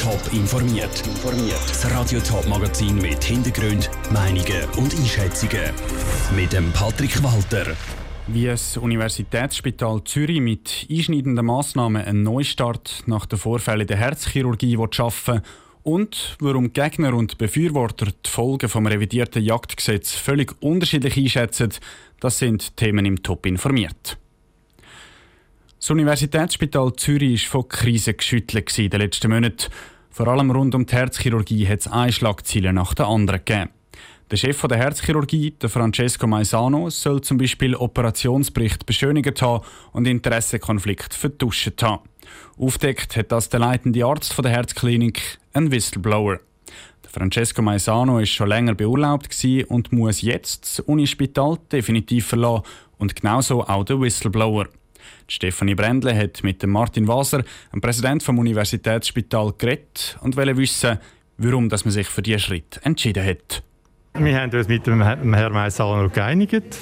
Top informiert. Das Radio Top Magazin mit Hintergrund, Meinungen und Einschätzungen mit dem Patrick Walter. Wie das Universitätsspital Zürich mit einschneidenden Massnahmen einen Neustart nach den Vorfällen der Herzchirurgie schaffen und warum Gegner und Befürworter die Folgen vom revidierten Jagdgesetz völlig unterschiedlich einschätzen, das sind Themen im Top informiert. Das Universitätsspital Zürich war von Krisen geschüttelt in den letzten Monaten. Vor allem rund um die Herzchirurgie hat es eine Schlagziele nach der anderen gegeben. Der Chef der Herzchirurgie, der Francesco Maisano, soll zum Beispiel Operationsbericht beschönigt haben und Interessenkonflikt vertuscht haben. Aufdeckt hat das der leitende Arzt der Herzklinik, ein Whistleblower. Der Francesco Maisano ist schon länger beurlaubt und muss jetzt das Unispital definitiv verlassen und genauso auch der Whistleblower. Stefanie Brändle hat mit dem Martin Waser, dem Präsident vom Universitätsspital, geredet und wollte wissen, warum dass man sich für diesen Schritt entschieden hat. Wir haben uns mit dem Herrn Maisano geeinigt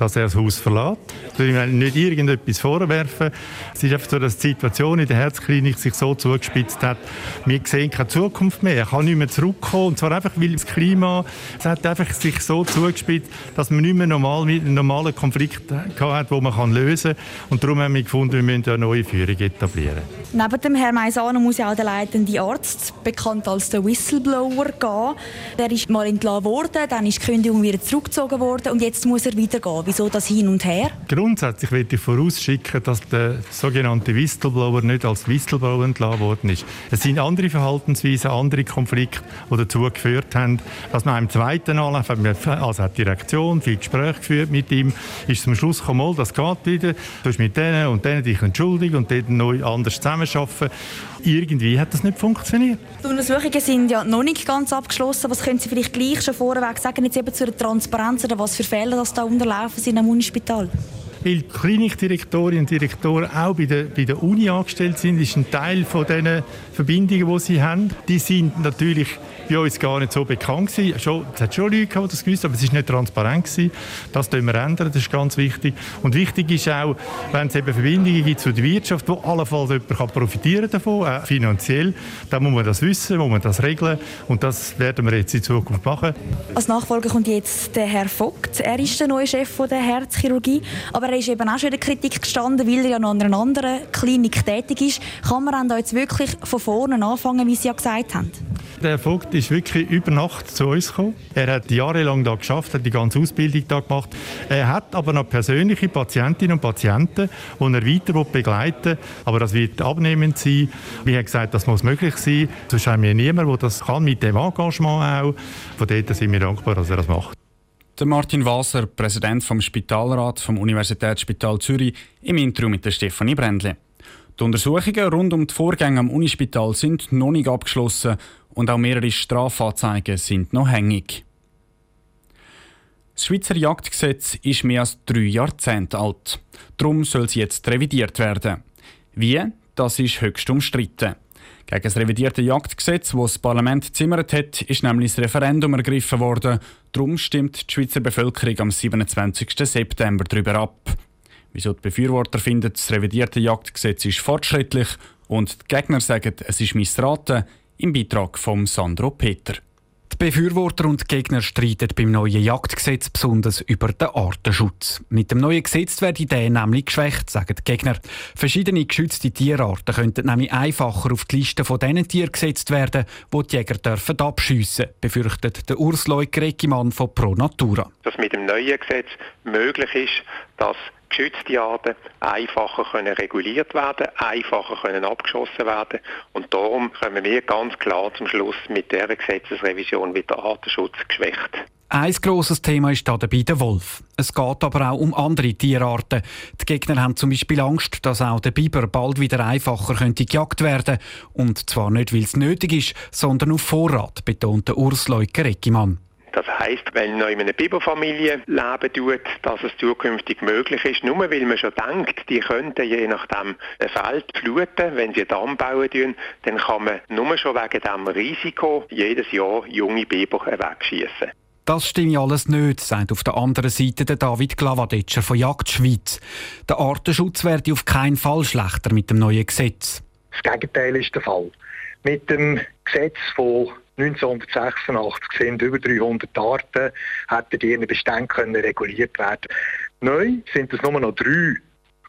dass er das Haus verlässt. Ich will nicht irgendetwas vorwerfen. Es ist einfach so, dass die Situation in der Herzklinik sich so zugespitzt hat. Wir sehen keine Zukunft mehr. Er kann nicht mehr zurückkommen. Und zwar einfach, weil das Klima es hat einfach sich so zugespitzt, dass man nicht mehr normal mit einem normalen Konflikt hat, den man lösen kann. Und darum haben wir gefunden, wir müssen eine neue Führung etablieren. Neben dem Herrn Maisano muss ja auch der leitende Arzt, bekannt als der Whistleblower, gehen. Der ist mal entlassen worden, dann ist die Kündigung wieder zurückgezogen worden und jetzt muss er wieder gehen. Wieso das hin und her? Grundsätzlich möchte ich vorausschicken, dass der sogenannte Whistleblower nicht als Whistleblower entlassen worden ist. Es sind andere Verhaltensweisen, andere Konflikte, die dazu geführt haben, dass man im zweiten Anlauf, also hat die Direktion viel Gespräche geführt mit ihm, ist zum Schluss gekommen, das geht wieder, du hast mit denen und denen dich entschuldigt und denen neu anders zusammenarbeiten. Irgendwie hat das nicht funktioniert. Die Untersuchungen sind ja noch nicht ganz abgeschlossen. Was können Sie vielleicht gleich schon vorweg sagen, jetzt eben zur Transparenz oder was für Fälle das da unterlaufen sind am Unispital? Weil die Klinikdirektorinnen und Direktoren auch bei der, bei der Uni angestellt sind, ist ein Teil von Verbindungen, die sie haben. Die sind natürlich bei uns gar nicht so bekannt gewesen. Es hat schon Leute gehabt, die das gewusst aber es ist nicht transparent gewesen. Das müssen wir ändern, das ist ganz wichtig. Und wichtig ist auch, wenn es eben Verbindungen gibt zu der Wirtschaft, wo allenfalls jemand kann profitieren davon, auch finanziell, dann muss man das wissen, muss man das regeln und das werden wir jetzt in Zukunft machen. Als Nachfolger kommt jetzt der Herr Vogt. Er ist der neue Chef der Herzchirurgie, aber er ist eben auch schon in der Kritik gestanden, weil er ja noch an einer anderen Klinik tätig ist. Kann man da jetzt wirklich von vorne anfangen, wie Sie ja gesagt haben? Der Vogt ist wirklich über Nacht zu uns gekommen. Er hat jahrelang da geschafft, hat die ganze Ausbildung da gemacht. Er hat aber noch persönliche Patientinnen und Patienten, die er weiter begleiten will. Aber das wird abnehmend sein. Wie er gesagt, das muss möglich sein. Sonst haben wir niemanden, der das kann, mit dem Engagement auch. Von dort sind wir dankbar, dass er das macht. Der Martin Waser, Präsident vom Spitalrat vom Universitätsspital Zürich, im Intro mit der Stefanie Brändle. Die Untersuchungen rund um die Vorgänge am Unispital sind noch nicht abgeschlossen und auch mehrere Strafanzeigen sind noch hängig. Das Schweizer Jagdgesetz ist mehr als drei Jahrzehnte alt. Darum soll es jetzt revidiert werden. Wie? Das ist höchst umstritten. Gegen das revidierte Jagdgesetz, das das Parlament zimmert hat, ist nämlich das Referendum ergriffen worden. Darum stimmt die Schweizer Bevölkerung am 27. September darüber ab. Wieso die Befürworter finden, das revidierte Jagdgesetz ist fortschrittlich und die Gegner sagen, es ist missraten, im Beitrag von Sandro Peter. Befürworter und Gegner streiten beim neuen Jagdgesetz besonders über den Artenschutz. Mit dem neuen Gesetz werde der nämlich geschwächt, sagen die Gegner. Verschiedene geschützte Tierarten könnten nämlich einfacher auf die Liste von diesen Tieren gesetzt werden, die die Jäger dürfen abschiessen, befürchtet der Urs Leuker von Pro Natura. Dass mit dem neuen Gesetz möglich ist, dass geschützte Arten einfacher können reguliert werden, einfacher können abgeschossen werden und darum kommen wir ganz klar zum Schluss mit dieser Gesetzesrevision wird der Artenschutz geschwächt. Ein grosses Thema ist dabei der Wolf. Es geht aber auch um andere Tierarten. Die Gegner haben zum Beispiel Angst, dass auch der Biber bald wieder einfacher könnte gejagt werden Und zwar nicht, weil es nötig ist, sondern auf Vorrat, betont Urs Leuker-Eckimann. Das heisst, wenn noch in einer Biberfamilie leben tut, dass es zukünftig möglich ist, nur weil man schon denkt, die könnten je nachdem ein Feld fluten, wenn sie einen Damm bauen tun, dann kann man nur schon wegen diesem Risiko jedes Jahr junge Biber wegschießen. Das stimmt alles nicht, sagt auf der anderen Seite der David Glavadetscher von Jagd Schweiz. Der Artenschutz werde auf keinen Fall schlechter mit dem neuen Gesetz. Das Gegenteil ist der Fall. Mit dem Gesetz von 1986 sind über 300 Arten, hätten die ihren Beständen reguliert werden Neu sind es nur noch drei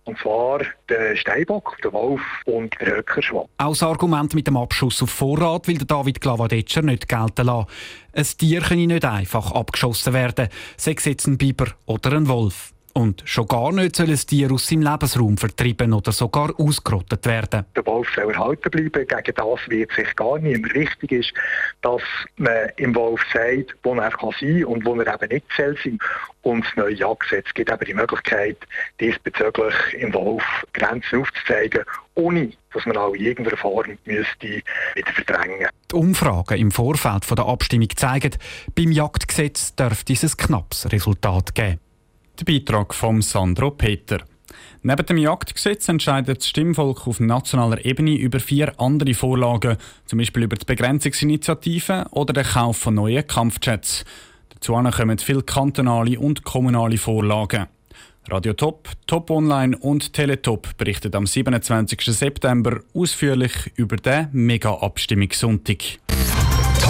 und zwar der Steinbock, der Wolf und der Höckerschwamm. Auch das Argument mit dem Abschuss auf Vorrat will David Glavadetscher nicht gelten lassen. Ein Tier könne nicht einfach abgeschossen werden, sei es jetzt ein Biber oder ein Wolf. Und schon gar nicht soll ein Tier aus seinem Lebensraum vertrieben oder sogar ausgerottet werden. Der Wolf soll erhalten bleiben. Gegen das wird sich gar niemand. Wichtig ist, dass man im Wolf sagt, wo er kann sein und wo er eben nicht soll sein. Und das neue Jagdgesetz gibt eben die Möglichkeit, diesbezüglich im Wolf Grenzen aufzuzeigen, ohne dass man auch in irgendeiner Form müsste wieder verdrängen Die Umfragen im Vorfeld der Abstimmung zeigen, beim Jagdgesetz dürfte es ein knappes Resultat geben. Der Beitrag von Sandro Peter. Neben dem Jagdgesetz entscheidet das Stimmvolk auf nationaler Ebene über vier andere Vorlagen, zum Beispiel über die Begrenzungsinitiative oder den Kauf von neuen Kampfjets. Dazu kommen viele kantonale und kommunale Vorlagen. Radio Top, Top Online und Teletop berichtet am 27. September ausführlich über den Mega-Abstimmungssonntag.